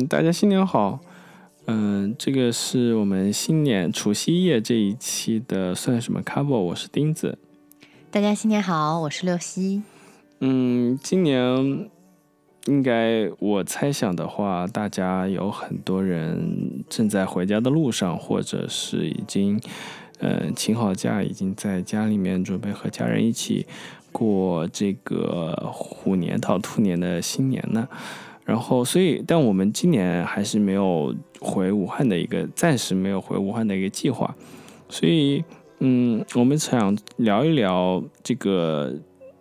嗯，大家新年好。嗯，这个是我们新年除夕夜这一期的算什么 cover？我是钉子。大家新年好，我是六西。嗯，今年应该我猜想的话，大家有很多人正在回家的路上，或者是已经嗯请好假，已经在家里面准备和家人一起过这个虎年到兔年的新年呢。然后，所以，但我们今年还是没有回武汉的一个，暂时没有回武汉的一个计划。所以，嗯，我们想聊一聊这个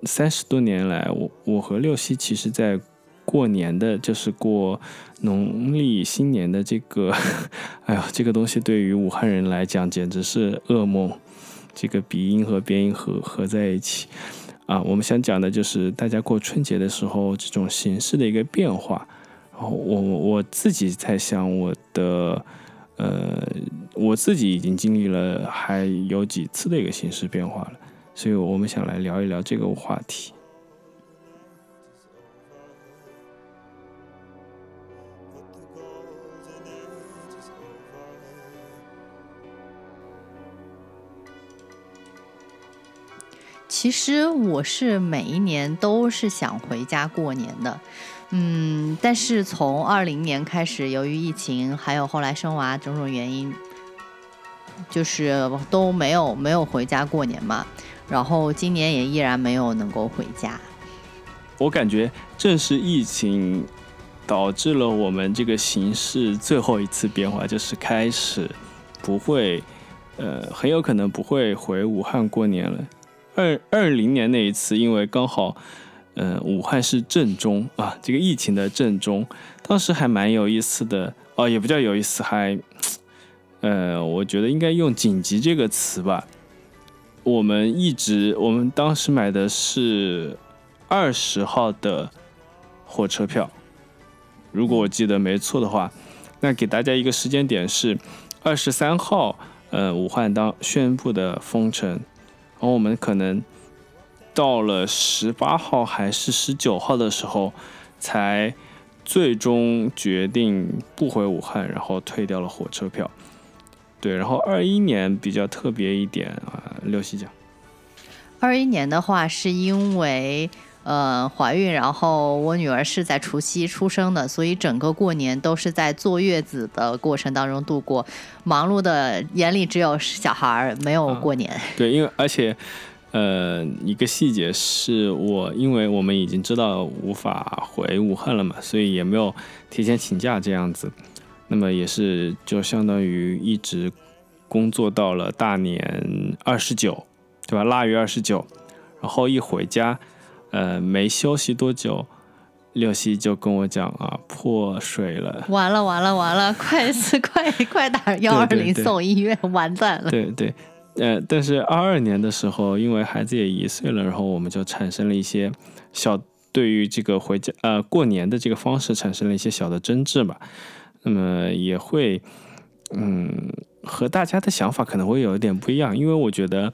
三十多年来，我我和六七其实在过年的，就是过农历新年的这个，哎呦，这个东西对于武汉人来讲简直是噩梦，这个鼻音和边音合合在一起。啊，我们想讲的就是大家过春节的时候这种形式的一个变化。然后我我自己在想，我的呃，我自己已经经历了还有几次的一个形式变化了，所以我们想来聊一聊这个话题。其实我是每一年都是想回家过年的，嗯，但是从二零年开始，由于疫情，还有后来生娃种种原因，就是都没有没有回家过年嘛。然后今年也依然没有能够回家。我感觉正是疫情导致了我们这个形式最后一次变化，就是开始不会，呃，很有可能不会回武汉过年了。二二零年那一次，因为刚好，嗯，武汉是正中啊，这个疫情的正中，当时还蛮有意思的哦，也不叫有意思，还，呃，我觉得应该用紧急这个词吧。我们一直，我们当时买的是二十号的火车票，如果我记得没错的话，那给大家一个时间点是二十三号，呃，武汉当宣布的封城。然后我们可能到了十八号还是十九号的时候，才最终决定不回武汉，然后退掉了火车票。对，然后二一年比较特别一点啊，六西讲。二一年的话，是因为呃怀孕，然后我女儿是在除夕出生的，所以整个过年都是在坐月子的过程当中度过，忙碌的眼里只有小孩儿，没有过年。对，因为而且呃一个细节是我，因为我们已经知道无法回武汉了嘛，所以也没有提前请假这样子。那么也是就相当于一直工作到了大年二十九。对吧？腊月二十九，然后一回家，呃，没休息多久，六西就跟我讲啊，破水了，完了完了完了，快死快快打幺二零送医院，完蛋了。对对，呃，但是二二年的时候，因为孩子也一岁了，然后我们就产生了一些小对于这个回家呃过年的这个方式产生了一些小的争执吧。那么也会，嗯，和大家的想法可能会有一点不一样，因为我觉得。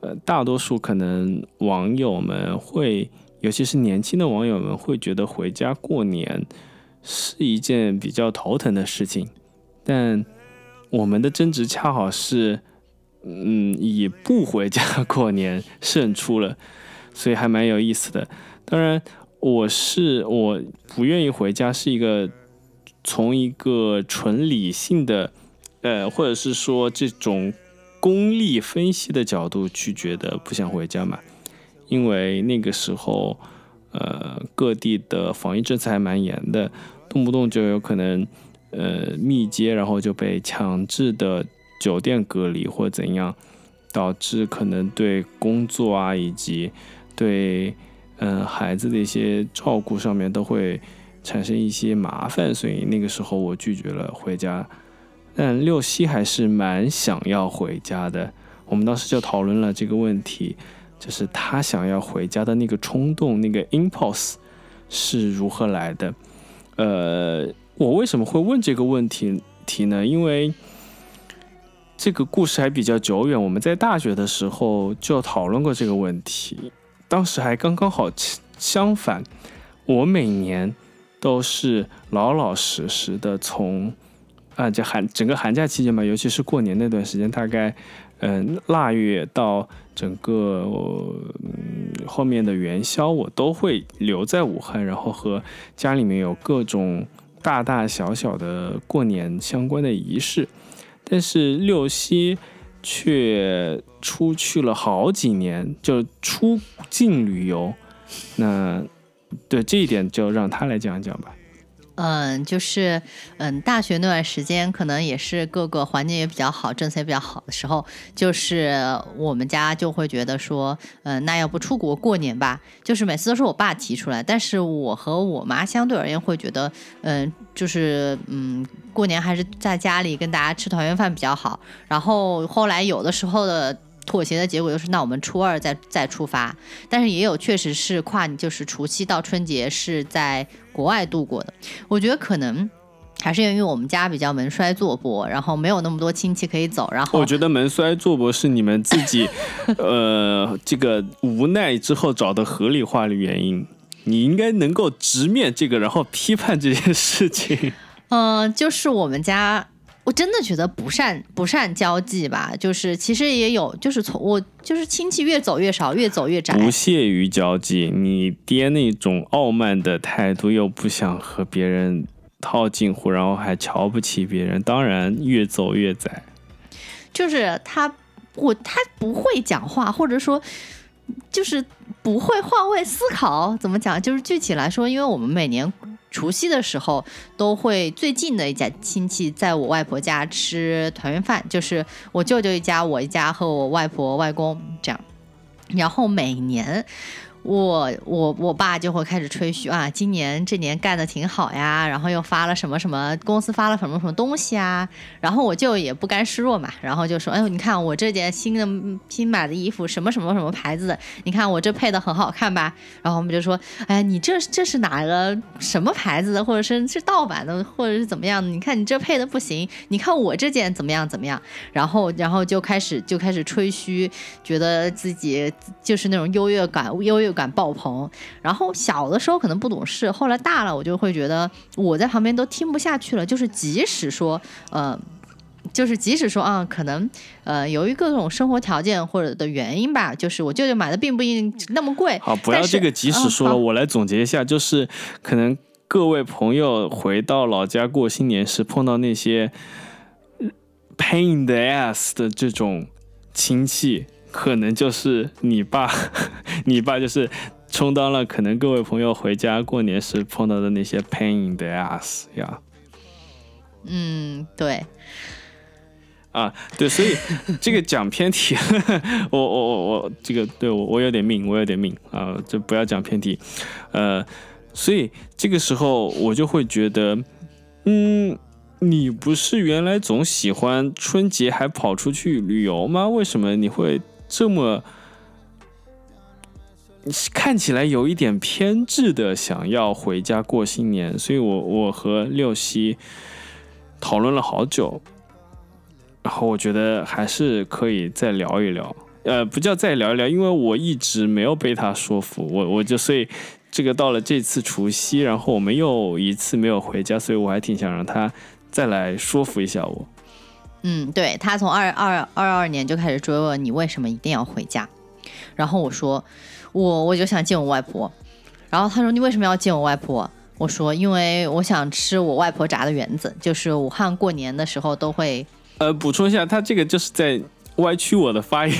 呃，大多数可能网友们会，尤其是年轻的网友们会觉得回家过年是一件比较头疼的事情，但我们的争执恰好是，嗯，以不回家过年胜出了，所以还蛮有意思的。当然，我是我不愿意回家，是一个从一个纯理性的，呃，或者是说这种。功利分析的角度去觉得不想回家嘛，因为那个时候，呃，各地的防疫政策还蛮严的，动不动就有可能，呃，密接，然后就被强制的酒店隔离或怎样，导致可能对工作啊以及对，嗯，孩子的一些照顾上面都会产生一些麻烦，所以那个时候我拒绝了回家。但六西还是蛮想要回家的，我们当时就讨论了这个问题，就是他想要回家的那个冲动，那个 impulse 是如何来的？呃，我为什么会问这个问题题呢？因为这个故事还比较久远，我们在大学的时候就讨论过这个问题，当时还刚刚好相反，我每年都是老老实实的从啊，这寒整个寒假期间吧，尤其是过年那段时间，大概嗯腊月到整个后面的元宵，我都会留在武汉，然后和家里面有各种大大小小的过年相关的仪式。但是六夕却出去了好几年，就出境旅游。那对这一点，就让他来讲讲吧。嗯，就是嗯，大学那段时间可能也是各个环境也比较好，政策也比较好的时候，就是我们家就会觉得说，嗯，那要不出国过年吧？就是每次都是我爸提出来，但是我和我妈相对而言会觉得，嗯，就是嗯，过年还是在家里跟大家吃团圆饭比较好。然后后来有的时候的。妥协的结果就是，那我们初二再再出发，但是也有确实是跨，就是除夕到春节是在国外度过的。我觉得可能还是因为我们家比较门衰坐薄，然后没有那么多亲戚可以走。然后我觉得门衰坐薄是你们自己，呃，这个无奈之后找的合理化的原因。你应该能够直面这个，然后批判这件事情。嗯，就是我们家。我真的觉得不善不善交际吧，就是其实也有，就是从我就是亲戚越走越少，越走越窄。不屑于交际，你爹那种傲慢的态度，又不想和别人套近乎，然后还瞧不起别人，当然越走越窄。就是他，我他不会讲话，或者说就是不会换位思考。怎么讲？就是具体来说，因为我们每年。除夕的时候，都会最近的一家亲戚在我外婆家吃团圆饭，就是我舅舅一家、我一家和我外婆、外公这样，然后每年。我我我爸就会开始吹嘘啊，今年这年干的挺好呀，然后又发了什么什么公司发了什么什么东西啊，然后我就也不甘示弱嘛，然后就说，哎呦，你看我这件新的新买的衣服，什么什么什么牌子的，你看我这配的很好看吧？然后我们就说，哎，你这这是哪个什么牌子的，或者是是盗版的，或者是怎么样的？你看你这配的不行，你看我这件怎么样怎么样？然后然后就开始就开始吹嘘，觉得自己就是那种优越感，优越。感爆棚，然后小的时候可能不懂事，后来大了我就会觉得我在旁边都听不下去了。就是即使说，呃，就是即使说啊，可能呃，由于各种生活条件或者的原因吧，就是我舅舅买的并不一定那么贵。好，不要这个即使说了，我来总结一下，就是可能各位朋友回到老家过新年时碰到那些 pain the ass 的这种亲戚。可能就是你爸，你爸就是充当了可能各位朋友回家过年时碰到的那些 pain in the ass 呀。嗯，对。啊，对，所以这个讲偏题，我我我我这个对我我有点命，我有点命啊，就不要讲偏题。呃，所以这个时候我就会觉得，嗯。你不是原来总喜欢春节还跑出去旅游吗？为什么你会这么看起来有一点偏执的想要回家过新年？所以我我和六夕讨论了好久，然后我觉得还是可以再聊一聊。呃，不叫再聊一聊，因为我一直没有被他说服，我我就所以这个到了这次除夕，然后我们又一次没有回家，所以我还挺想让他。再来说服一下我。嗯，对他从二二二二年就开始追问你为什么一定要回家，然后我说我我就想见我外婆，然后他说你为什么要见我外婆？我说因为我想吃我外婆炸的圆子，就是武汉过年的时候都会。呃，补充一下，他这个就是在。歪曲我的发言，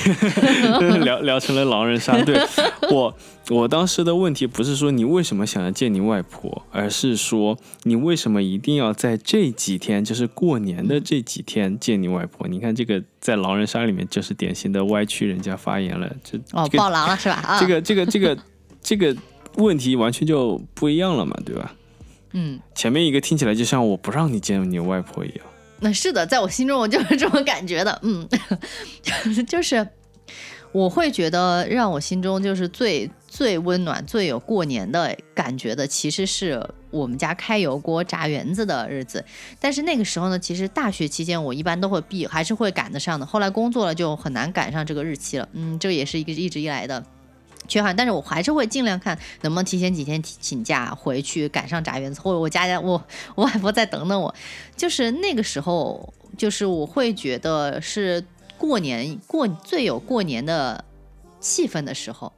聊聊成了狼人杀。对 我，我当时的问题不是说你为什么想要见你外婆，而是说你为什么一定要在这几天，就是过年的这几天见你外婆？你看这个在狼人杀里面就是典型的歪曲人家发言了，这哦，爆狼了是吧？啊这个这个这个这个问题完全就不一样了嘛，对吧？嗯，前面一个听起来就像我不让你见你外婆一样。那是的，在我心中我就是这么感觉的，嗯，就是我会觉得让我心中就是最最温暖、最有过年的感觉的，其实是我们家开油锅炸圆子的日子。但是那个时候呢，其实大学期间我一般都会避，还是会赶得上的。后来工作了就很难赶上这个日期了，嗯，这也是一个一直以来的缺憾，但是我还是会尽量看能不能提前几天请假回去赶上炸园子，或者我家家我我外婆再等等我，就是那个时候，就是我会觉得是过年过最有过年的气氛的时候。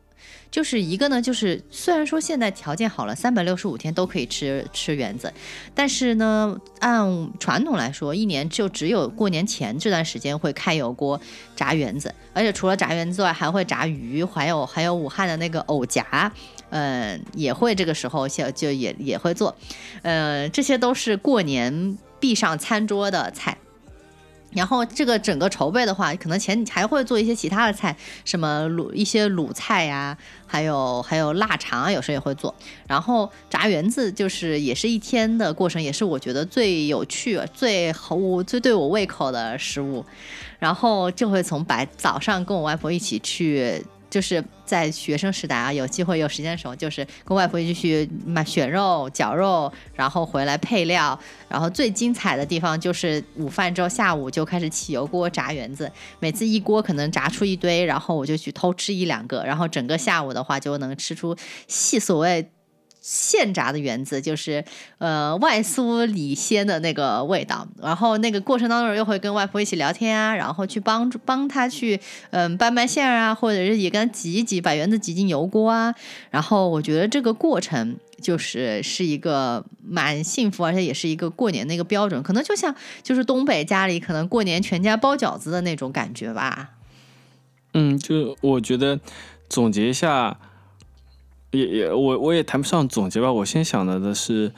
就是一个呢，就是虽然说现在条件好了，三百六十五天都可以吃吃圆子，但是呢，按传统来说，一年就只有过年前这段时间会开油锅炸圆子，而且除了炸圆子外，还会炸鱼，还有还有武汉的那个藕夹，嗯，也会这个时候就就也也会做，呃，这些都是过年必上餐桌的菜。然后这个整个筹备的话，可能前还会做一些其他的菜，什么卤一些卤菜呀，还有还有腊肠啊，有时候也会做。然后炸圆子就是也是一天的过程，也是我觉得最有趣、最合最对我胃口的食物。然后就会从白早上跟我外婆一起去。就是在学生时代啊，有机会有时间的时候，就是跟外婆一起去买选肉、绞肉，然后回来配料。然后最精彩的地方就是午饭之后，下午就开始起油锅炸圆子。每次一锅可能炸出一堆，然后我就去偷吃一两个，然后整个下午的话就能吃出细所谓。现炸的圆子就是呃外酥里鲜的那个味道，然后那个过程当中又会跟外婆一起聊天啊，然后去帮助帮她去嗯拌拌馅儿啊，或者是也跟她挤一挤，把圆子挤进油锅啊。然后我觉得这个过程就是是一个蛮幸福，而且也是一个过年的一个标准，可能就像就是东北家里可能过年全家包饺子的那种感觉吧。嗯，就我觉得总结一下。也也我我也谈不上总结吧，我先想到的是，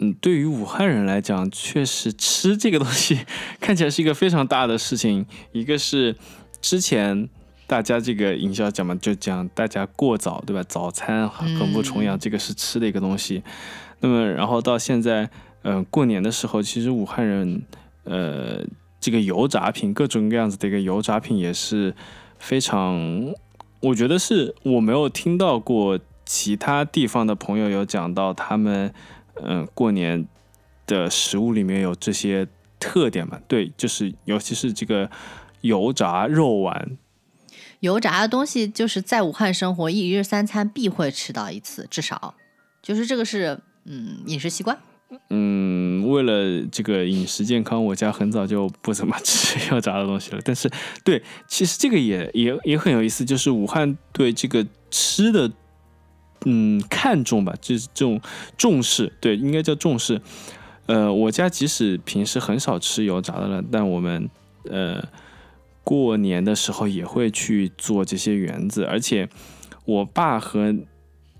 嗯，对于武汉人来讲，确实吃这个东西看起来是一个非常大的事情。一个是之前大家这个营销讲嘛，就讲大家过早对吧？早餐很不重阳，这个是吃的一个东西。那么然后到现在，嗯，过年的时候，其实武汉人，呃，这个油炸品各种各样子的一个油炸品也是非常。我觉得是我没有听到过其他地方的朋友有讲到他们，嗯，过年的食物里面有这些特点嘛？对，就是尤其是这个油炸肉丸，油炸的东西就是在武汉生活，一日三餐必会吃到一次，至少就是这个是嗯饮食习惯。嗯，为了这个饮食健康，我家很早就不怎么吃油炸的东西了。但是，对，其实这个也也也很有意思，就是武汉对这个吃的，嗯，看重吧，就是这种重视，对，应该叫重视。呃，我家即使平时很少吃油炸的了，但我们呃过年的时候也会去做这些圆子，而且我爸和。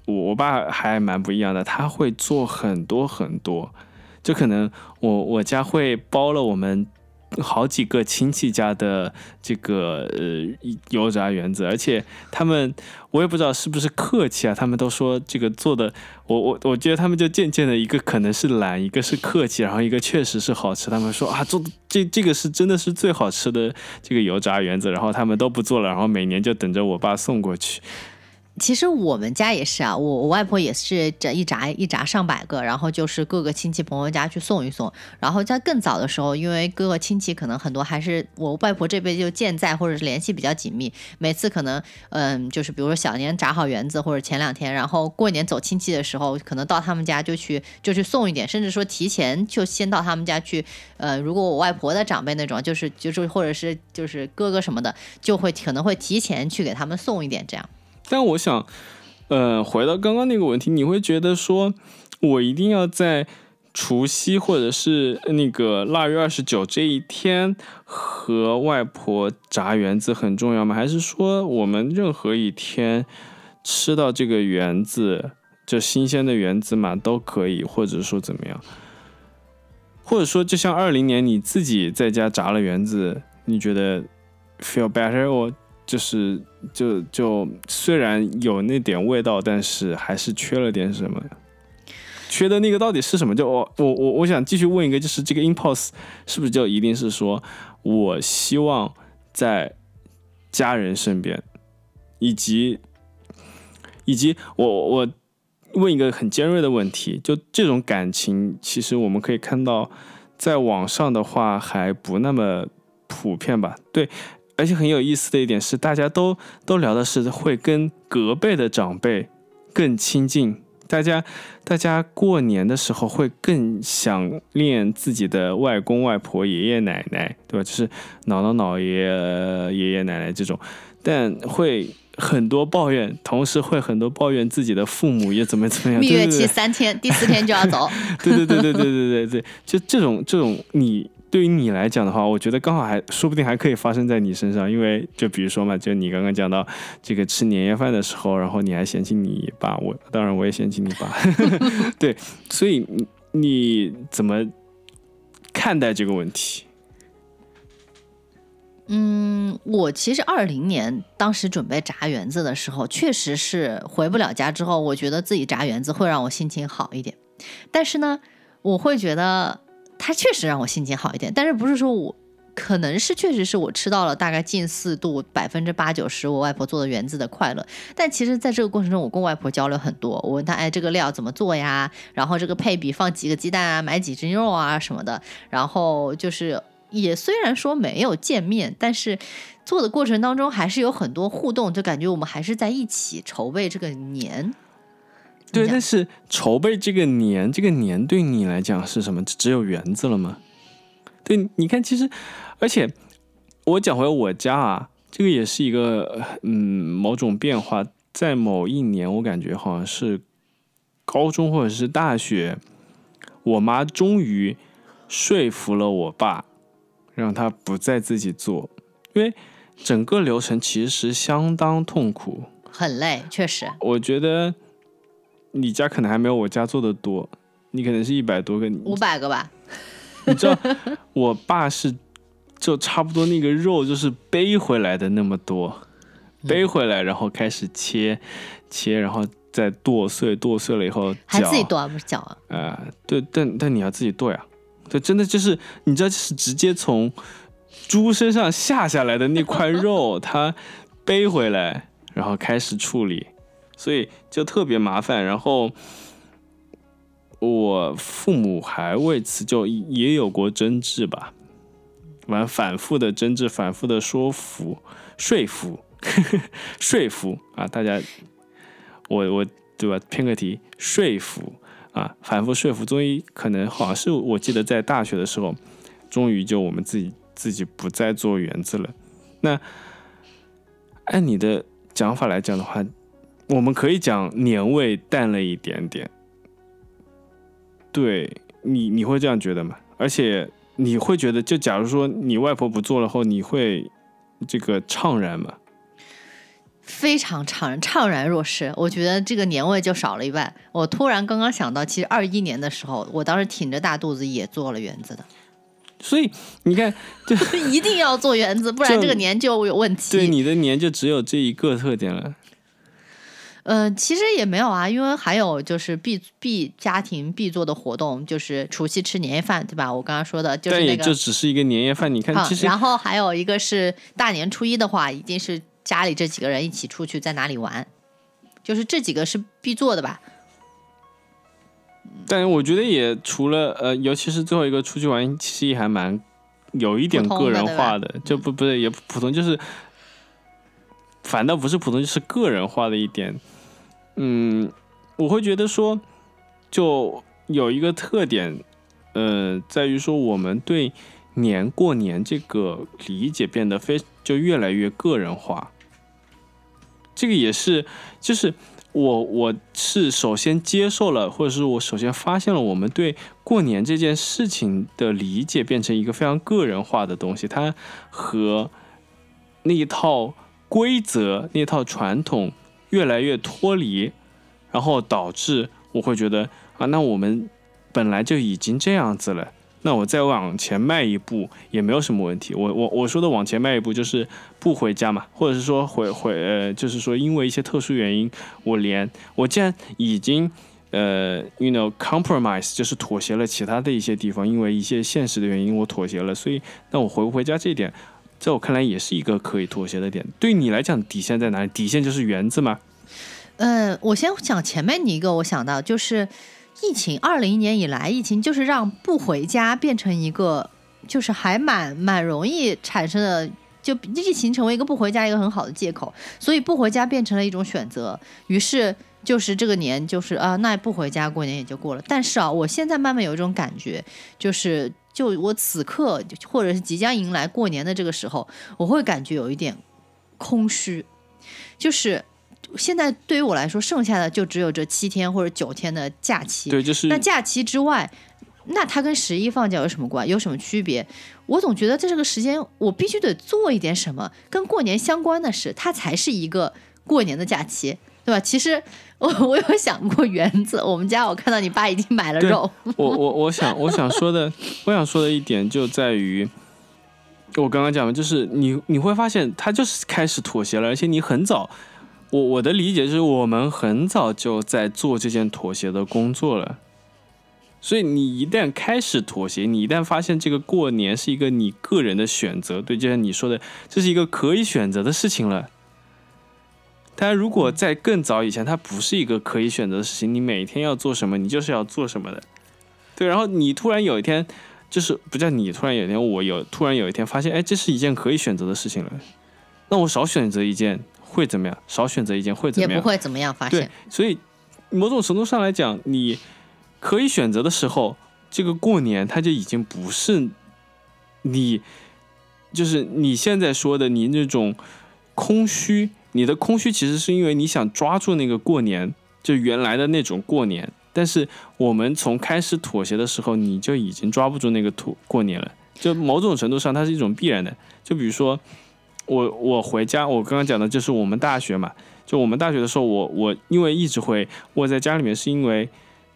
我我爸还蛮不一样的，他会做很多很多，就可能我我家会包了我们好几个亲戚家的这个呃油炸圆子，而且他们我也不知道是不是客气啊，他们都说这个做的，我我我觉得他们就渐渐的一个可能是懒，一个是客气，然后一个确实是好吃，他们说啊做这这个是真的是最好吃的这个油炸圆子，然后他们都不做了，然后每年就等着我爸送过去。其实我们家也是啊，我我外婆也是这一扎一扎上百个，然后就是各个亲戚朋友家去送一送。然后在更早的时候，因为各个亲戚可能很多还是我外婆这辈就健在，或者是联系比较紧密，每次可能嗯，就是比如说小年炸好圆子，或者前两天，然后过年走亲戚的时候，可能到他们家就去就去送一点，甚至说提前就先到他们家去。呃，如果我外婆的长辈那种，就是就是或者是就是哥哥什么的，就会可能会提前去给他们送一点这样。但我想，呃，回到刚刚那个问题，你会觉得说，我一定要在除夕或者是那个腊月二十九这一天和外婆炸圆子很重要吗？还是说我们任何一天吃到这个圆子，就新鲜的圆子嘛都可以，或者说怎么样？或者说，就像二零年你自己在家炸了圆子，你觉得 feel better 我？就是就就虽然有那点味道，但是还是缺了点什么。缺的那个到底是什么？就我我我我想继续问一个，就是这个 impulse 是不是就一定是说我希望在家人身边，以及以及我我问一个很尖锐的问题，就这种感情，其实我们可以看到，在网上的话还不那么普遍吧？对。而且很有意思的一点是，大家都都聊的是会跟隔辈的长辈更亲近。大家大家过年的时候会更想念自己的外公外婆、爷爷奶奶，对吧？就是姥姥姥爷、爷爷奶奶这种，但会很多抱怨，同时会很多抱怨自己的父母也怎么怎么样。蜜月期三天，第四天就要走。对对对对对对对对，就这种这种你。对于你来讲的话，我觉得刚好还说不定还可以发生在你身上，因为就比如说嘛，就你刚刚讲到这个吃年夜饭的时候，然后你还嫌弃你爸，我当然我也嫌弃你爸，对，所以你怎么看待这个问题？嗯，我其实二零年当时准备炸园子的时候，确实是回不了家之后，我觉得自己炸园子会让我心情好一点，但是呢，我会觉得。它确实让我心情好一点，但是不是说我可能是确实是我吃到了大概近四度百分之八九十我外婆做的园子的快乐，但其实在这个过程中，我跟外婆交流很多，我问她，哎，这个料怎么做呀？然后这个配比放几个鸡蛋啊，买几斤肉啊什么的，然后就是也虽然说没有见面，但是做的过程当中还是有很多互动，就感觉我们还是在一起筹备这个年。对，但是筹备这个年，这个年对你来讲是什么？只有园子了吗？对，你看，其实，而且我讲回我家啊，这个也是一个嗯某种变化。在某一年，我感觉好像是高中或者是大学，我妈终于说服了我爸，让他不再自己做，因为整个流程其实相当痛苦，很累，确实，我觉得。你家可能还没有我家做的多，你可能是一百多个，五百个吧。你知道，我爸是就差不多那个肉就是背回来的那么多，背回来然后开始切切，然后再剁碎，剁碎了以后还自己剁啊，不是绞啊？啊，对，但但你要自己剁呀，对，真的就是你知道，就是直接从猪身上下下来的那块肉，它背回来，然后开始处理。所以就特别麻烦，然后我父母还为此就也有过争执吧，完反复的争执，反复的说服、说服、说服啊！大家，我我对吧？偏个题，说服啊，反复说服，终于可能好像是我记得在大学的时候，终于就我们自己自己不再做园子了。那按你的讲法来讲的话。我们可以讲年味淡了一点点，对你你会这样觉得吗？而且你会觉得，就假如说你外婆不做了后，你会这个怅然吗？非常怅然，怅然若失。我觉得这个年味就少了一半。我突然刚刚想到，其实二一年的时候，我当时挺着大肚子也做了园子的。所以你看，就一定要做园子，不然这个年就有问题。对，你的年就只有这一个特点了。呃，其实也没有啊，因为还有就是必必家庭必做的活动，就是除夕吃年夜饭，对吧？我刚刚说的就是那个，也就只是一个年夜饭。你看，其实然后还有一个是大年初一的话，一定是家里这几个人一起出去在哪里玩，就是这几个是必做的吧。但我觉得也除了呃，尤其是最后一个出去玩，其实也还蛮有一点个人化的，就不不是也普通，就是反倒不是普通，就是个人化的一点。嗯，我会觉得说，就有一个特点，呃，在于说我们对年过年这个理解变得非就越来越个人化。这个也是，就是我我是首先接受了，或者是我首先发现了，我们对过年这件事情的理解变成一个非常个人化的东西，它和那一套规则、那套传统。越来越脱离，然后导致我会觉得啊，那我们本来就已经这样子了，那我再往前迈一步也没有什么问题。我我我说的往前迈一步就是不回家嘛，或者是说回回呃，就是说因为一些特殊原因，我连我既然已经呃，you know compromise 就是妥协了其他的一些地方，因为一些现实的原因我妥协了，所以那我回不回家这一点。在我看来，也是一个可以妥协的点。对你来讲，底线在哪里？底线就是园子吗？嗯，我先讲前面你一个，我想到就是疫情，二零年以来，疫情就是让不回家变成一个，就是还蛮蛮容易产生的就疫情成为一个不回家一个很好的借口，所以不回家变成了一种选择。于是就是这个年就是啊，那不回家过年也就过了。但是啊，我现在慢慢有一种感觉，就是就我此刻或者是即将迎来过年的这个时候，我会感觉有一点空虚，就是现在对于我来说，剩下的就只有这七天或者九天的假期。对，就是那假期之外。那它跟十一放假有什么关？有什么区别？我总觉得在这个时间，我必须得做一点什么跟过年相关的事，它才是一个过年的假期，对吧？其实我我有想过园子，我们家我看到你爸已经买了肉。我我我想我想说的，我想说的一点就在于，我刚刚讲的，就是你你会发现他就是开始妥协了，而且你很早，我我的理解就是我们很早就在做这件妥协的工作了。所以你一旦开始妥协，你一旦发现这个过年是一个你个人的选择，对，就像你说的，这是一个可以选择的事情了。但如果在更早以前，它不是一个可以选择的事情，你每天要做什么，你就是要做什么的，对。然后你突然有一天，就是不叫你突然有一天，我有突然有一天发现，哎，这是一件可以选择的事情了，那我少选择一件会怎么样？少选择一件会怎么样？也不会怎么样。发现。对，所以某种程度上来讲，你。可以选择的时候，这个过年它就已经不是你，就是你现在说的你那种空虚。你的空虚其实是因为你想抓住那个过年，就原来的那种过年。但是我们从开始妥协的时候，你就已经抓不住那个妥过年了。就某种程度上，它是一种必然的。就比如说我我回家，我刚刚讲的就是我们大学嘛。就我们大学的时候，我我因为一直会窝在家里面，是因为。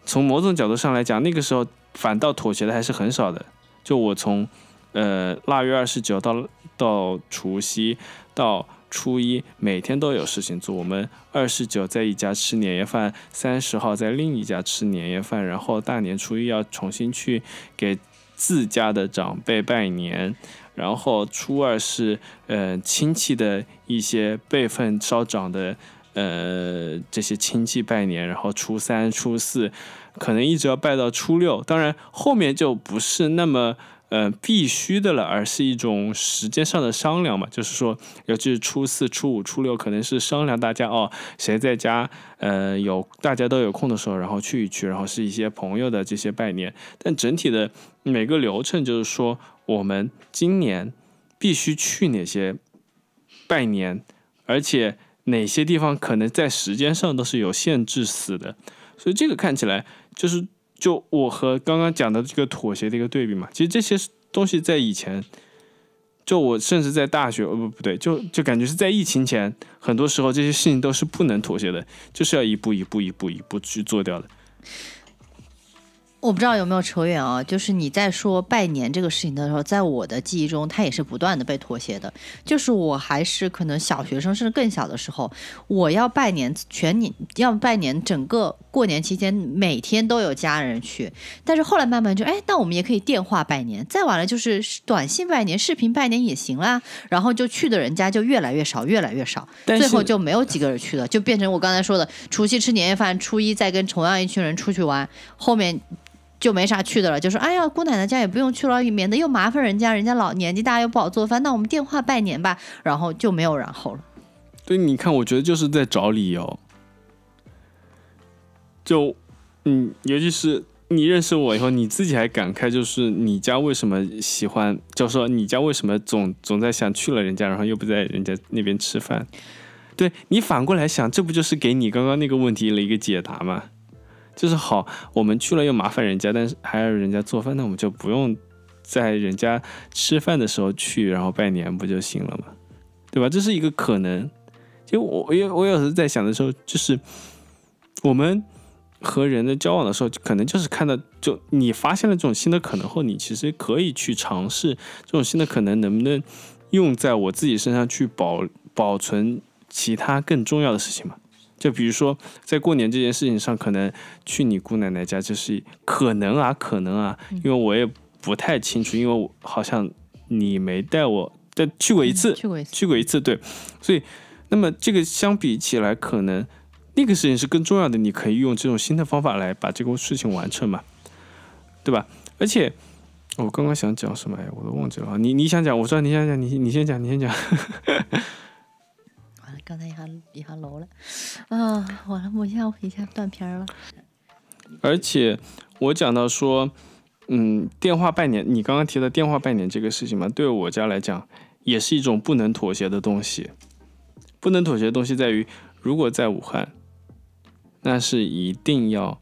从某种角度上来讲，那个时候反倒妥协的还是很少的。就我从，呃，腊月二十九到到除夕到初一，每天都有事情做。我们二十九在一家吃年夜饭，三十号在另一家吃年夜饭，然后大年初一要重新去给自家的长辈拜年，然后初二是呃亲戚的一些辈分稍长的。呃，这些亲戚拜年，然后初三、初四，可能一直要拜到初六。当然，后面就不是那么呃必须的了，而是一种时间上的商量嘛。就是说，尤其是初四、初五、初六，可能是商量大家哦，谁在家呃有大家都有空的时候，然后去一去，然后是一些朋友的这些拜年。但整体的每个流程就是说，我们今年必须去哪些拜年，而且。哪些地方可能在时间上都是有限制死的，所以这个看起来就是就我和刚刚讲的这个妥协的一个对比嘛。其实这些东西在以前，就我甚至在大学，不不对，就就感觉是在疫情前，很多时候这些事情都是不能妥协的，就是要一步一步一步一步去做掉的。我不知道有没有扯远啊，就是你在说拜年这个事情的时候，在我的记忆中，它也是不断的被妥协的。就是我还是可能小学生甚至更小的时候，我要拜年，全年要拜年，整个过年期间每天都有家人去。但是后来慢慢就，哎，那我们也可以电话拜年，再晚了就是短信拜年、视频拜年也行啦。然后就去的人家就越来越少，越来越少，最后就没有几个人去了，就变成我刚才说的，除夕吃年夜饭，初一再跟同样一群人出去玩，后面。就没啥去的了，就说哎呀，姑奶奶家也不用去了，免得又麻烦人家，人家老年纪大又不好做饭，那我们电话拜年吧，然后就没有然后了。对，你看，我觉得就是在找理由。就，嗯，尤其是你认识我以后，你自己还感慨，就是你家为什么喜欢，就说你家为什么总总在想去了人家，然后又不在人家那边吃饭。对你反过来想，这不就是给你刚刚那个问题了一个解答吗？就是好，我们去了又麻烦人家，但是还要人家做饭，那我们就不用在人家吃饭的时候去，然后拜年不就行了吗？对吧？这是一个可能。就我，我有我有时在想的时候，就是我们和人的交往的时候，可能就是看到，就你发现了这种新的可能后，你其实可以去尝试这种新的可能能不能用在我自己身上去保保存其他更重要的事情嘛？就比如说，在过年这件事情上，可能去你姑奶奶家就是可能啊，可能啊，因为我也不太清楚，因为我好像你没带我，但去过一次，去过一次，去过一次，对，所以，那么这个相比起来，可能那个事情是更重要的，你可以用这种新的方法来把这个事情完成嘛，对吧？而且我刚刚想讲什么哎，我都忘记了。你你想讲，我知道你想讲，你你先讲，你先讲。刚才一下一下楼了，啊，完了，我一下我一下断片了。而且我讲到说，嗯，电话拜年，你刚刚提的电话拜年这个事情嘛，对我家来讲，也是一种不能妥协的东西。不能妥协的东西在于，如果在武汉，那是一定要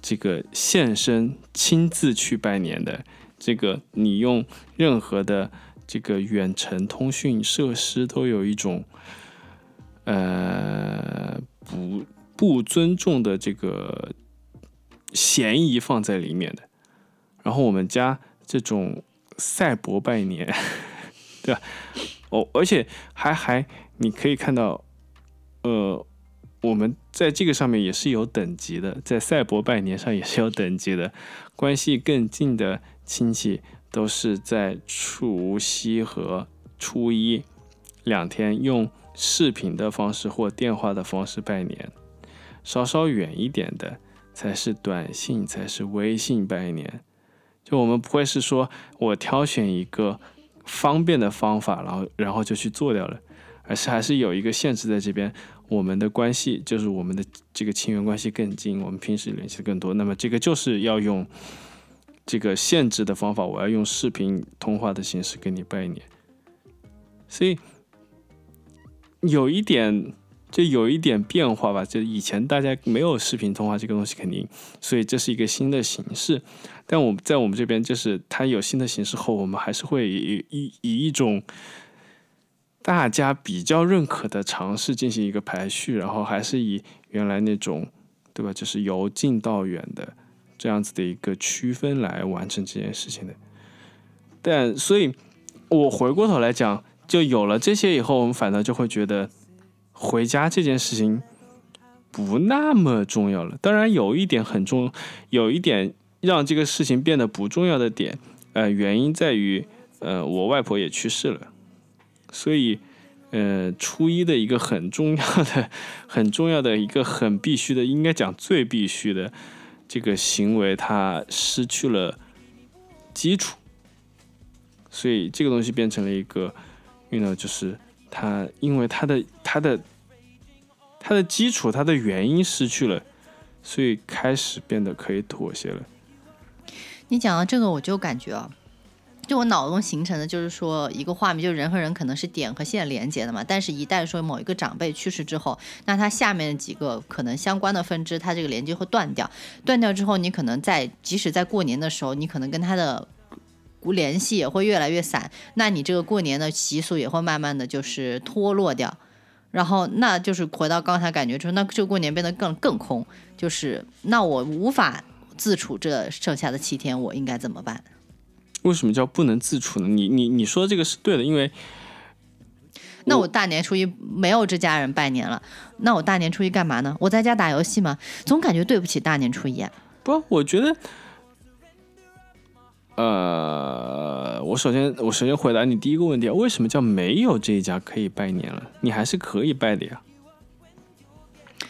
这个现身亲自去拜年的。这个你用任何的这个远程通讯设施都有一种呃不不尊重的这个嫌疑放在里面的。然后我们家这种赛博拜年，对吧？哦，而且还还你可以看到，呃，我们在这个上面也是有等级的，在赛博拜年上也是有等级的，关系更近的。亲戚都是在除夕和初一两天用视频的方式或电话的方式拜年，稍稍远一点的才是短信，才是微信拜年。就我们不会是说我挑选一个方便的方法，然后然后就去做掉了，而是还是有一个限制在这边。我们的关系就是我们的这个亲缘关系更近，我们平时联系更多，那么这个就是要用。这个限制的方法，我要用视频通话的形式跟你拜年，所以有一点就有一点变化吧。就以前大家没有视频通话这个东西，肯定，所以这是一个新的形式。但我们在我们这边，就是它有新的形式后，我们还是会以以以一种大家比较认可的尝试进行一个排序，然后还是以原来那种，对吧？就是由近到远的。这样子的一个区分来完成这件事情的，但所以，我回过头来讲，就有了这些以后，我们反倒就会觉得回家这件事情不那么重要了。当然，有一点很重，有一点让这个事情变得不重要的点，呃，原因在于，呃，我外婆也去世了，所以，呃，初一的一个很重要的、很重要的一个很必须的，应该讲最必须的。这个行为它失去了基础，所以这个东西变成了一个，因为呢，就是他因为他的他的他的基础他的原因失去了，所以开始变得可以妥协了。你讲到这个，我就感觉啊。就我脑中形成的就是说一个画面，就人和人可能是点和线连接的嘛，但是一旦说某一个长辈去世之后，那他下面几个可能相关的分支，它这个连接会断掉，断掉之后，你可能在即使在过年的时候，你可能跟他的联系也会越来越散，那你这个过年的习俗也会慢慢的就是脱落掉，然后那就是回到刚才感觉说，那这个过年变得更更空，就是那我无法自处这剩下的七天，我应该怎么办？为什么叫不能自处呢？你你你说这个是对的，因为那我大年初一没有这家人拜年了，那我大年初一干嘛呢？我在家打游戏吗？总感觉对不起大年初一。不，我觉得，呃，我首先我首先回答你第一个问题啊，为什么叫没有这一家可以拜年了？你还是可以拜的呀。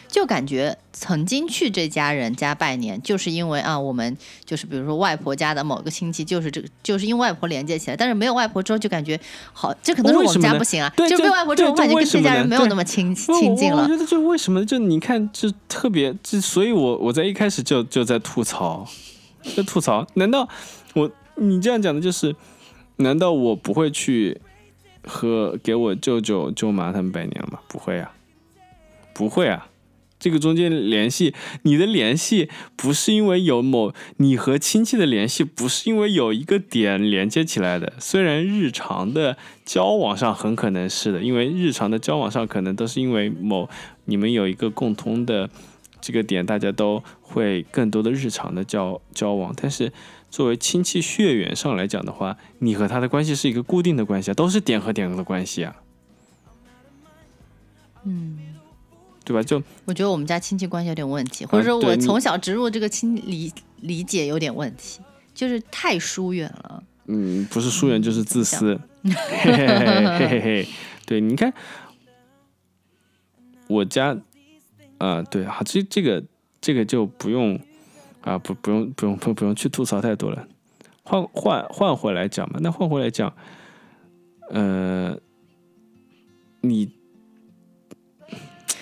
就感觉曾经去这家人家拜年，就是因为啊，我们就是比如说外婆家的某个亲戚，就是这个，就是因为外婆连接起来。但是没有外婆之后，就感觉好，这可能是我们家不行啊。就没有外婆之后，我感觉跟这家人没有那么亲亲近了。我觉得就为什么？就你看，就特别，就所以，我我在一开始就就在吐槽，在吐槽。难道我你这样讲的就是？难道我不会去和给我舅舅舅妈他们拜年吗？不会啊，不会啊。这个中间联系，你的联系不是因为有某你和亲戚的联系，不是因为有一个点连接起来的。虽然日常的交往上很可能是的，因为日常的交往上可能都是因为某你们有一个共通的这个点，大家都会更多的日常的交交往。但是作为亲戚血缘上来讲的话，你和他的关系是一个固定的关系啊，都是点和点的关系啊。嗯。对吧？就我觉得我们家亲戚关系有点问题，或者说我从小植入这个亲理理解有点问题，就是太疏远了。嗯，不是疏远就是自私。嘿嘿嘿嘿嘿，对，你看我家啊，对啊，这这个这个就不用啊，不不用不用不不用去吐槽太多了。换换换回来讲嘛，那换回来讲，呃，你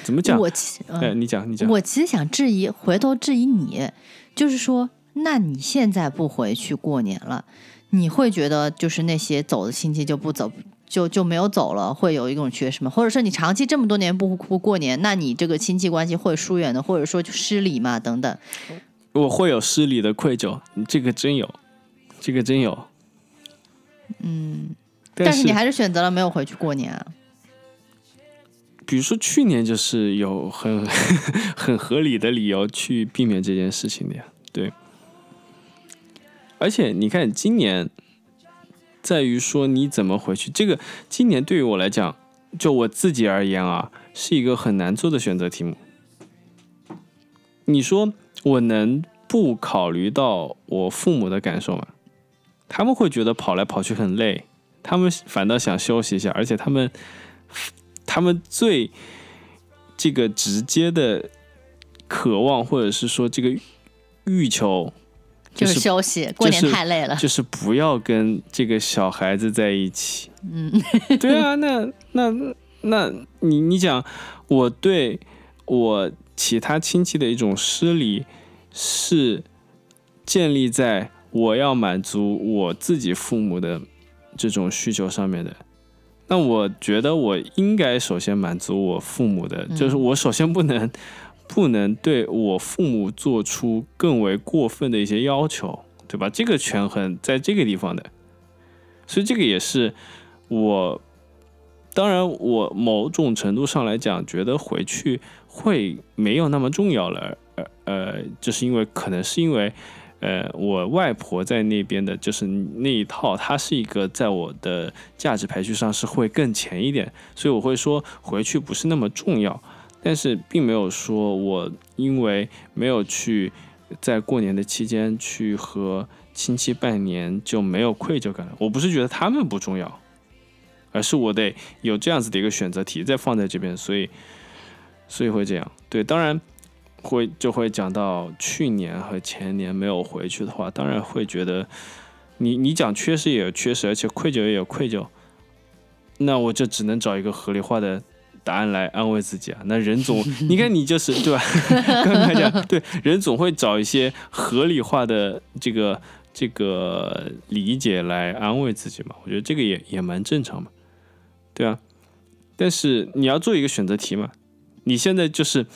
怎么讲？我其哎，嗯，你讲，你讲。我其实想质疑，回头质疑你，就是说，那你现在不回去过年了，你会觉得就是那些走的亲戚就不走，就就没有走了，会有一种缺失吗？或者说你长期这么多年不不过年，那你这个亲戚关系会疏远的，或者说就失礼嘛等等。我会有失礼的愧疚，这个真有，这个真有。嗯，但但是你还是选择了没有回去过年啊。比如说去年就是有很 很合理的理由去避免这件事情的呀，对。而且你看，今年在于说你怎么回去。这个今年对于我来讲，就我自己而言啊，是一个很难做的选择题目。你说我能不考虑到我父母的感受吗？他们会觉得跑来跑去很累，他们反倒想休息一下，而且他们他们最这个直接的渴望，或者是说这个欲求，就是是休息，过年太累了。就是不要跟这个小孩子在一起。嗯，对啊，那那那你你讲，我对我其他亲戚的一种失礼，是建立在我要满足我自己父母的这种需求上面的。那我觉得我应该首先满足我父母的，就是我首先不能不能对我父母做出更为过分的一些要求，对吧？这个权衡在这个地方的，所以这个也是我，当然我某种程度上来讲，觉得回去会没有那么重要了，呃呃，就是因为可能是因为。呃，我外婆在那边的，就是那一套，它是一个在我的价值排序上是会更前一点，所以我会说回去不是那么重要，但是并没有说我因为没有去在过年的期间去和亲戚拜年就没有愧疚感了。我不是觉得他们不重要，而是我得有这样子的一个选择题再放在这边，所以所以会这样。对，当然。会就会讲到去年和前年没有回去的话，当然会觉得你你讲缺失也有缺失，而且愧疚也有愧疚，那我就只能找一个合理化的答案来安慰自己啊。那人总 你看你就是对吧？刚才讲对，人总会找一些合理化的这个这个理解来安慰自己嘛。我觉得这个也也蛮正常嘛，对啊。但是你要做一个选择题嘛，你现在就是。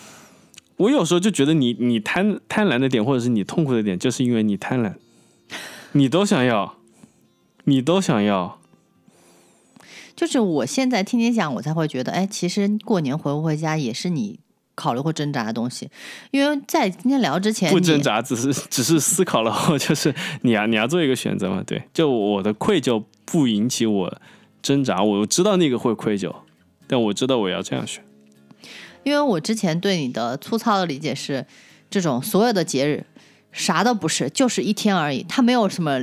我有时候就觉得你你贪贪婪的点，或者是你痛苦的点，就是因为你贪婪，你都想要，你都想要。就是我现在听你讲，我才会觉得，哎，其实过年回不回家也是你考虑或挣扎的东西。因为在今天聊之前，不挣扎，只是只是思考了后，就是你要你要做一个选择嘛。对，就我的愧疚不引起我挣扎，我知道那个会愧疚，但我知道我要这样选。因为我之前对你的粗糙的理解是，这种所有的节日啥都不是，就是一天而已，它没有什么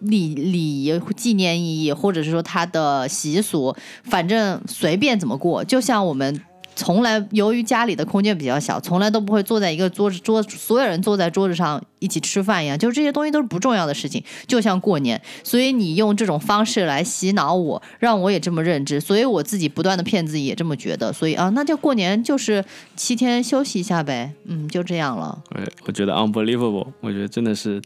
礼礼仪、纪念意义，或者是说它的习俗，反正随便怎么过。就像我们从来由于家里的空间比较小，从来都不会坐在一个桌子桌，所有人坐在桌子上一起吃饭一样，就是这些东西都是不重要的事情。就像过年，所以你用这种方式来洗脑我，让我也这么认知，所以我自己不断的骗自己也这么觉得。所以啊，那就过年就是七天休息一下呗，嗯，就这样了。哎，我觉得 unbelievable，我觉得真的是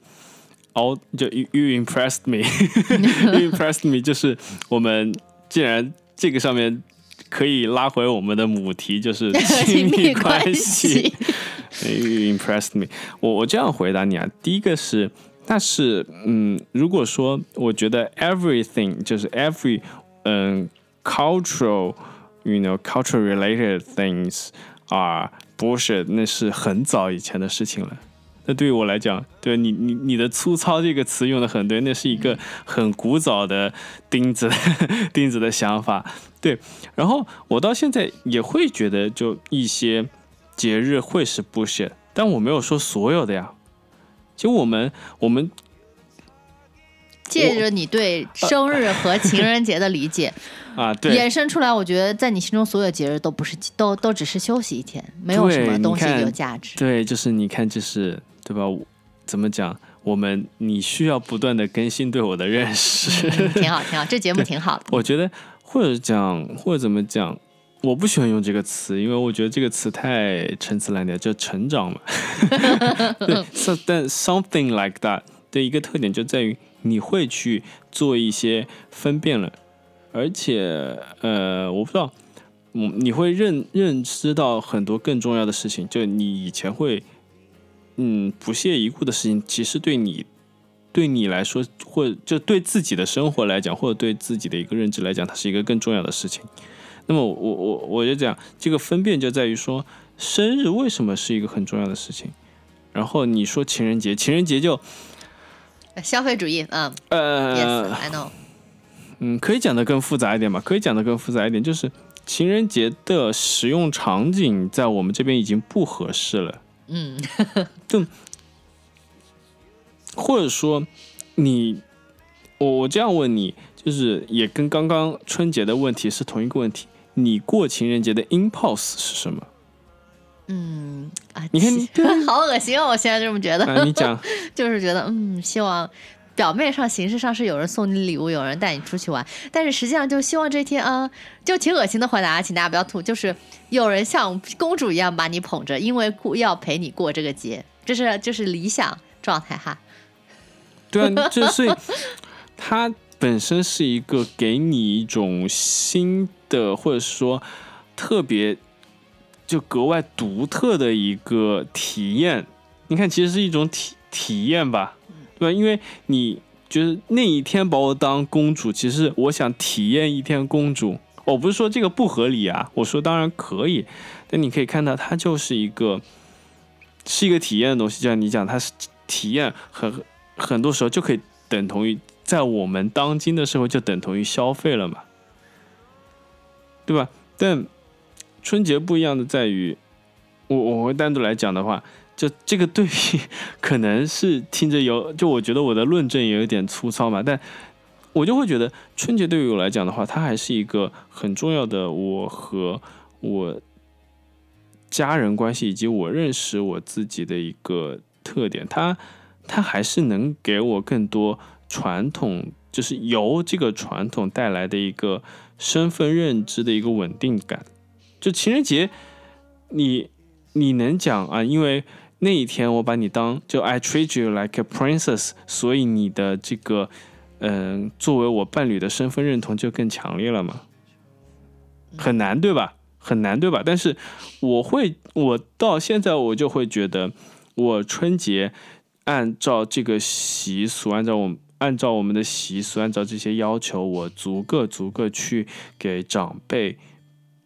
all 就 you you impressed me，you impressed me，就是我们既然这个上面可以拉回我们的母题，就是 亲密关系。You impressed me。我我这样回答你啊，第一个是，但是嗯，如果说我觉得 everything 就是 every 嗯 cultural，you know cultural related things are bullshit，那是很早以前的事情了。那对于我来讲，对你你你的粗糙这个词用的很对，那是一个很古早的钉子 钉子的想法。对，然后我到现在也会觉得，就一些节日会是不屑，但我没有说所有的呀。其实我们我们借着你对生日和情人节的理解，啊，对，衍生出来，我觉得在你心中所有节日都不是都都只是休息一天，没有什么东西有价值。对，就是你看，就是对吧？怎么讲？我们你需要不断的更新对我的认识，嗯挺好，挺好，这节目挺好的。我觉得或者讲或者怎么讲，我不喜欢用这个词，因为我觉得这个词太陈词滥调，就成长嘛。对，so- 但 something like that 的一个特点就在于你会去做一些分辨了，而且呃，我不知道，嗯，你会认认知到很多更重要的事情，就你以前会嗯不屑一顾的事情，其实对你。对你来说，或者就对自己的生活来讲，或者对自己的一个认知来讲，它是一个更重要的事情。那么我我我就讲，这个分辨就在于说，生日为什么是一个很重要的事情。然后你说情人节，情人节就消费主义，嗯呃，yes，I know，嗯，可以讲的更复杂一点吧？可以讲的更复杂一点，就是情人节的使用场景在我们这边已经不合适了。嗯或者说你，我我这样问你，就是也跟刚刚春节的问题是同一个问题。你过情人节的 impulse 是什么？嗯啊，你看你 好恶心哦！我现在这么觉得，啊，你讲，就是觉得，嗯，希望表面上、形式上是有人送你礼物，有人带你出去玩，但是实际上就希望这天啊，就挺恶心的回答，请大家不要吐，就是有人像公主一样把你捧着，因为过要陪你过这个节，这是就是理想状态哈。对啊，就所以它本身是一个给你一种新的，或者说特别就格外独特的一个体验。你看，其实是一种体体验吧，对吧？因为你就是那一天把我当公主，其实我想体验一天公主。我不是说这个不合理啊，我说当然可以，但你可以看到，它就是一个是一个体验的东西。就像你讲，它是体验很很多时候就可以等同于在我们当今的社会就等同于消费了嘛，对吧？但春节不一样的在于，我我会单独来讲的话，就这个对比可能是听着有，就我觉得我的论证也有点粗糙嘛，但我就会觉得春节对于我来讲的话，它还是一个很重要的我和我家人关系以及我认识我自己的一个特点，它。它还是能给我更多传统，就是由这个传统带来的一个身份认知的一个稳定感。就情人节，你你能讲啊？因为那一天我把你当就 I treat you like a princess，所以你的这个嗯、作为我伴侣的身份认同就更强烈了吗？很难对吧？很难对吧？但是我会，我到现在我就会觉得，我春节。按照这个习俗，按照我按照我们的习俗，按照这些要求，我逐个逐个去给长辈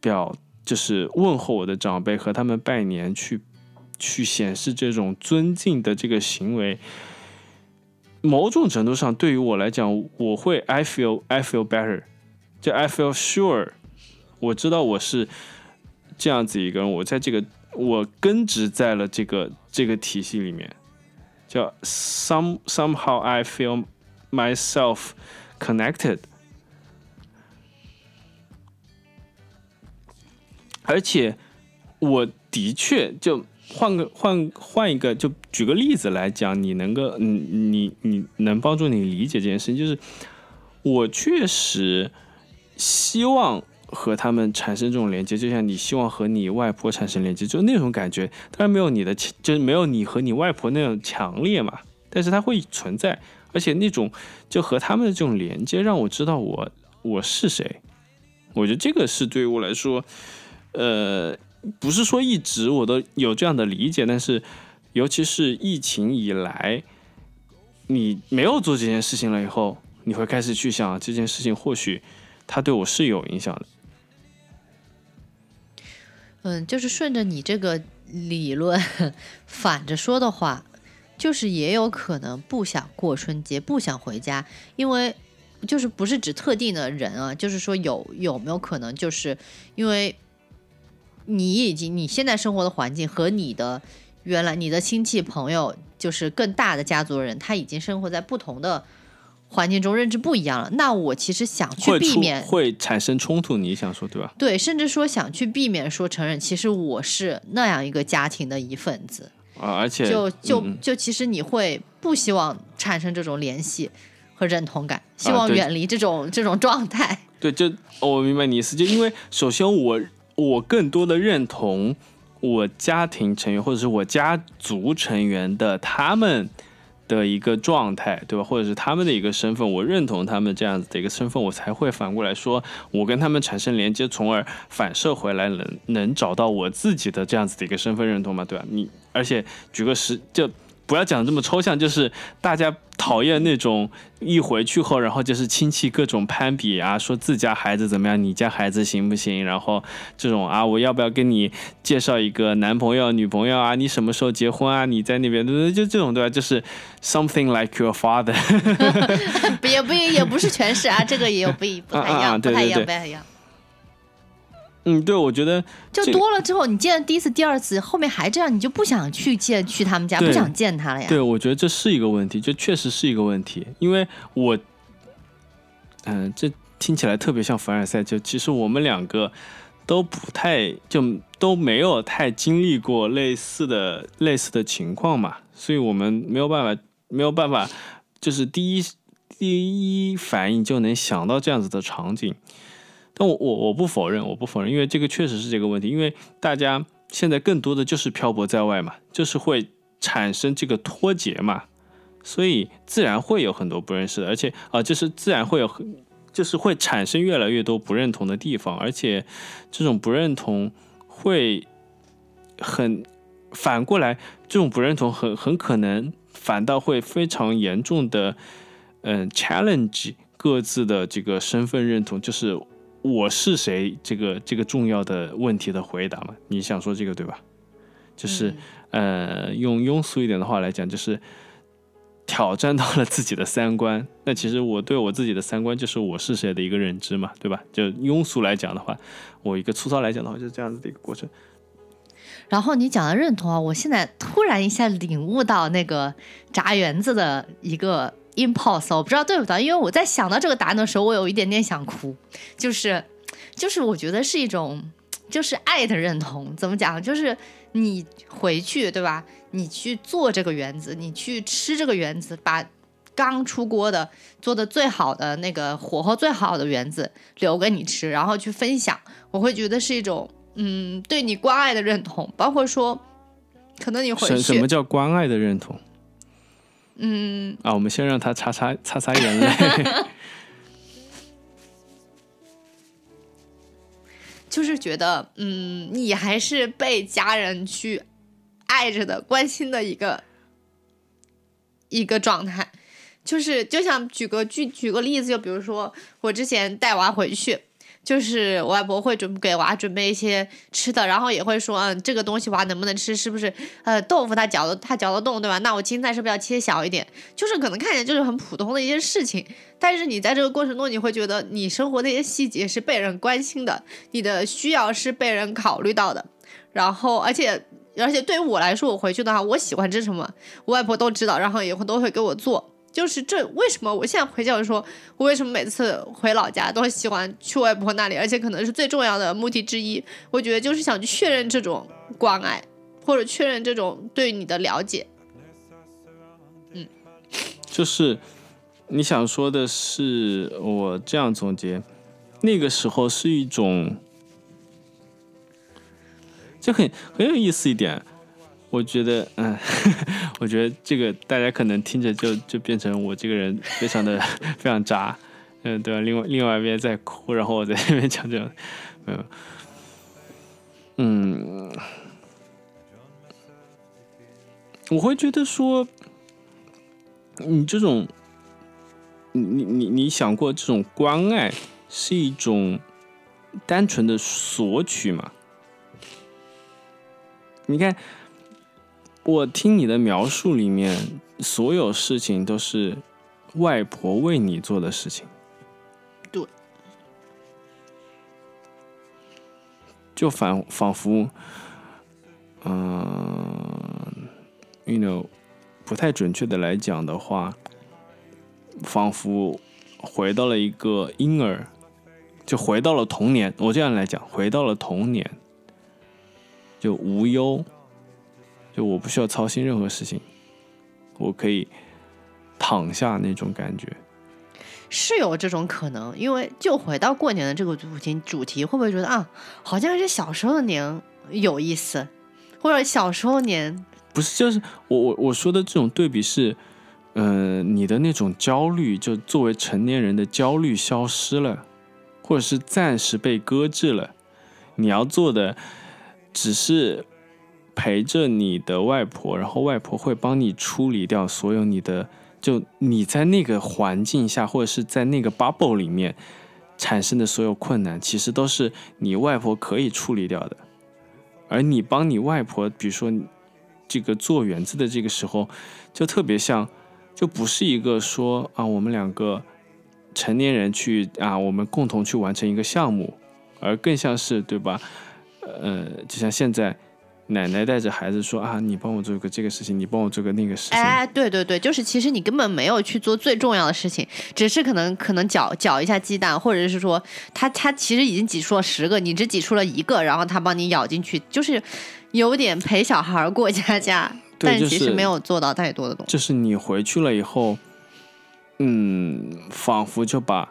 表，就是问候我的长辈和他们拜年，去去显示这种尊敬的这个行为。某种程度上，对于我来讲，我会 I feel I feel better，就 I feel sure，我知道我是这样子一个人，我在这个我根植在了这个这个体系里面。叫 some somehow I feel myself connected，而且我的确就换个换换一个，就举个例子来讲，你能够你你你能帮助你理解这件事情，就是我确实希望。和他们产生这种连接，就像你希望和你外婆产生连接，就那种感觉，当然没有你的，就是没有你和你外婆那样强烈嘛。但是它会存在，而且那种就和他们的这种连接，让我知道我我是谁。我觉得这个是对于我来说，呃，不是说一直我都有这样的理解，但是尤其是疫情以来，你没有做这件事情了以后，你会开始去想这件事情，或许它对我是有影响的。嗯，就是顺着你这个理论反着说的话，就是也有可能不想过春节，不想回家，因为就是不是指特定的人啊，就是说有有没有可能，就是因为你已经你现在生活的环境和你的原来你的亲戚朋友，就是更大的家族人，他已经生活在不同的。环境中认知不一样了，那我其实想去避免会产生冲突，你想说对吧？对，甚至说想去避免说承认，其实我是那样一个家庭的一份子。啊，而且就就嗯就其实你会不希望产生这种联系和认同感，希望远离这种 这种状态。对，就、哦我明白你意思，就因为首先我我更多的认同我家庭成员或者是我家族成员的他们的一个状态，对吧？或者是他们的一个身份，我认同他们这样子的一个身份，我才会反过来说，我跟他们产生连接，从而反射回来能能找到我自己的这样子的一个身份认同嘛，对吧？你而且举个实就。不要讲这么抽象，就是大家讨厌那种一回去后，然后就是亲戚各种攀比啊，说自家孩子怎么样，你家孩子行不行？然后这种啊，我要不要跟你介绍一个男朋友、女朋友啊？你什么时候结婚啊？你在那边，对，就这种对吧？就是 something like your father，也 不也不是全是啊，这个也有不一不太一样，不太一样，不太一样。嗯，对，我觉得就多了之后，你见了第一次、第二次，后面还这样，你就不想去见去他们家，不想见他了呀。对，我觉得这是一个问题，这确实是一个问题，因为我，嗯、这听起来特别像凡尔赛，就其实我们两个都不太就都没有太经历过类似的类似的情况嘛，所以我们没有办法没有办法，就是第一第一反应就能想到这样子的场景。但我我我不否认，我不否认，因为这个确实是这个问题，因为大家现在更多的就是漂泊在外嘛，就是会产生这个脱节嘛，所以自然会有很多不认识的，而且啊、就是自然会有很，就是会产生越来越多不认同的地方，而且这种不认同会很反过来，这种不认同很很可能反倒会非常严重的，嗯，challenge 各自的这个身份认同，就是我是谁这个这个重要的问题的回答嘛？你想说这个对吧？就是、呃，用庸俗一点的话来讲，就是挑战到了自己的三观。那其实我对我自己的三观就是我是谁的一个认知嘛，对吧？就庸俗来讲的话，我一个粗糙来讲的话，就是这样子的一个过程。然后你讲的认同啊，我现在突然一下领悟到那个炸园子的一个 impulse，我不知道对不对，因为我在想到这个答案的时候，我有一点点想哭，就是就是我觉得是一种就是爱的认同，怎么讲？就是你回去对吧？你去做这个园子，你去吃这个园子，把刚出锅的做的最好的那个火候最好的园子留给你吃，然后去分享，我会觉得是一种嗯对你关爱的认同，包括说可能你回什什么，叫关爱的认同嗯，啊？我们先让他擦擦擦擦眼泪。就是觉得嗯你还是被家人去爱着的、关心的一个一个状态。就是就像举个举举个例子，就比如说我之前带娃回去，就是我外婆会准给娃准备一些吃的，然后也会说，嗯，这个东西娃能不能吃，是不是呃豆腐它嚼得它嚼得动，对吧？那我青菜是不是要切小一点？就是可能看起来就是很普通的一件事情，但是你在这个过程中，你会觉得你生活的一些细节是被人关心的，你的需要是被人考虑到的，然后而且。而且对于我来说，我回去的话，我喜欢吃什么，我外婆都知道，然后也会都会给我做。就是这为什么我现在回家说，我为什么每次回老家都喜欢去外婆那里，而且可能是最重要的目的之一。我觉得就是想去确认这种关爱，或者确认这种对你的了解。嗯 就是你想说的是，我这样总结，那个时候是一种，就很很有意思一点。我觉得，嗯，我觉得这个大家可能听着就就变成我这个人非常的 非常渣，嗯，对吧？另外另外一边在哭，然后我在那边讲这种，没有，嗯，我会觉得说，你这种，你你你你想过这种关爱是一种单纯的索取吗？你看，我听你的描述里面，所有事情都是外婆为你做的事情。对，就仿仿佛，嗯、you know，不太准确的来讲的话，仿佛回到了一个婴儿，就回到了童年。我这样来讲，回到了童年，就无忧，就我不需要操心任何事情，我可以躺下那种感觉。是有这种可能，因为就回到过年的这个主题，主题会不会觉得啊，好像是小时候的年有意思，或者小时候年不是，就是我我我说的这种对比是，呃，你的那种焦虑，就作为成年人的焦虑消失了，或者是暂时被搁置了，你要做的只是陪着你的外婆，然后外婆会帮你处理掉所有你的。就你在那个环境下，或者是在那个 bubble 里面产生的所有困难，其实都是你外婆可以处理掉的。而你帮你外婆，比如说这个做园子的这个时候，就特别像，就不是一个说啊，我们两个成年人去啊，我们共同去完成一个项目，而更像是对吧？呃，就像现在。奶奶带着孩子说啊，你帮我做个这个事情，你帮我做个那个事情。哎，对对对，就是其实你根本没有去做最重要的事情，只是可能可能搅搅一下鸡蛋，或者是说他他其实已经挤出了十个，你只挤出了一个，然后他帮你咬进去，就是有点陪小孩过家家，但其实没有做到太多的东西。就是你回去了以后，嗯，仿佛就把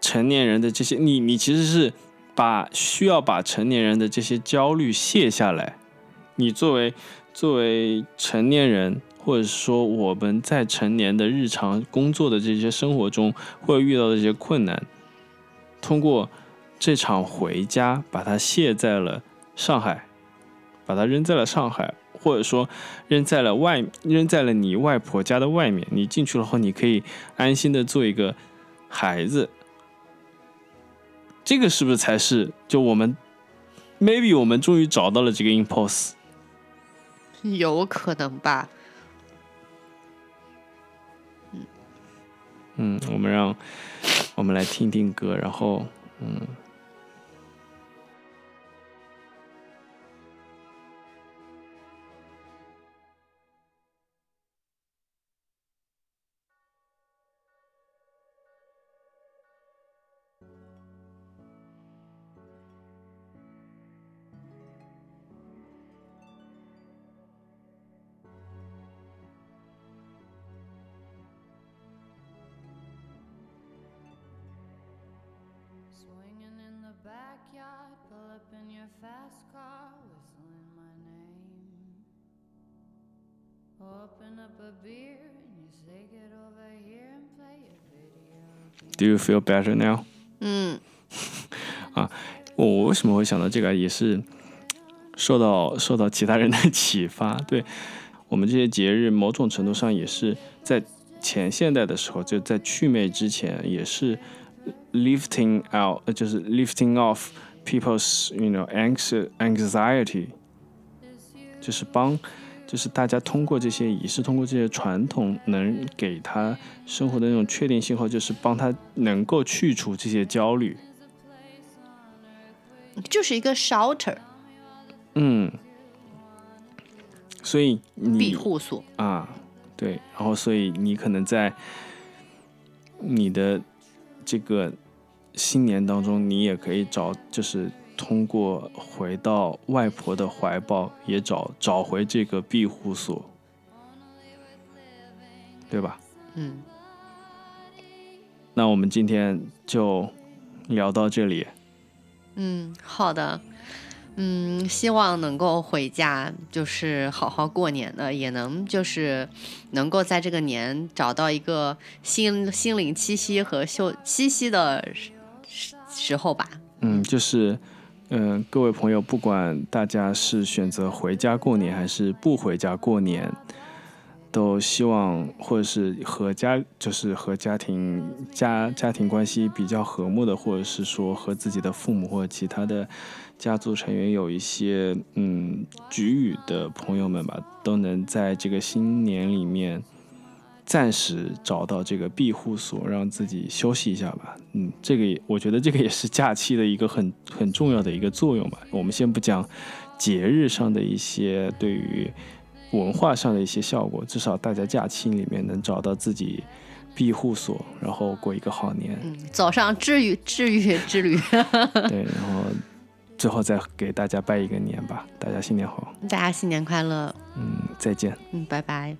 成年人的这些，你你其实是。把需要把成年人的这些焦虑卸下来，你作为作为成年人，或者说我们在成年的日常工作的这些生活中会遇到的这些困难，通过这场回家把它卸在了上海，把它扔在了上海，或者说扔在了外扔在了你外婆家的外面，你进去了后，你可以安心的做一个孩子。这个是不是才是就我们？Maybe 我们终于找到了这个 impulse，有可能吧。嗯嗯，我们让我们来听听歌，然后嗯。Do you feel better now？嗯，啊，我我为什么会想到这个，也是受到受到其他人的启发。对我们这些节日，某种程度上也是在前现代的时候，就在祛魅之前，也是 lifting out，就是 lifting off people's，you know，anxiety，就是帮。 就是大家通过这些仪式，通过这些传统，能给他生活的那种确定性后，就是帮他能够去除这些焦虑，就是一个 shelter。嗯，所以庇护所啊，对，然后所以你可能在你的这个新年当中，你也可以找，就是。通过回到外婆的怀抱，也找找回这个庇护所，对吧？嗯。那我们今天就聊到这里。嗯，好的。嗯，希望能够回家，就是好好过年的，也能就是能够在这个年找到一个心心灵栖息和休栖息的时时候吧。嗯，就是。嗯，各位朋友，不管大家是选择回家过年还是不回家过年，都希望或者是和家就是和家庭家家庭关系比较和睦的，或者是说和自己的父母或者其他的家族成员有一些嗯局语的朋友们吧，都能在这个新年里面。暂时找到这个庇护所，让自己休息一下吧。嗯，这个也我觉得这个也是假期的一个很很重要的一个作用吧。我们先不讲节日上的一些对于文化上的一些效果，至少大家假期里面能找到自己庇护所，然后过一个好年。嗯，走上治愈治愈之旅。对，然后最后再给大家拜一个年吧，大家新年好，大家新年快乐，嗯，再见。嗯，拜拜。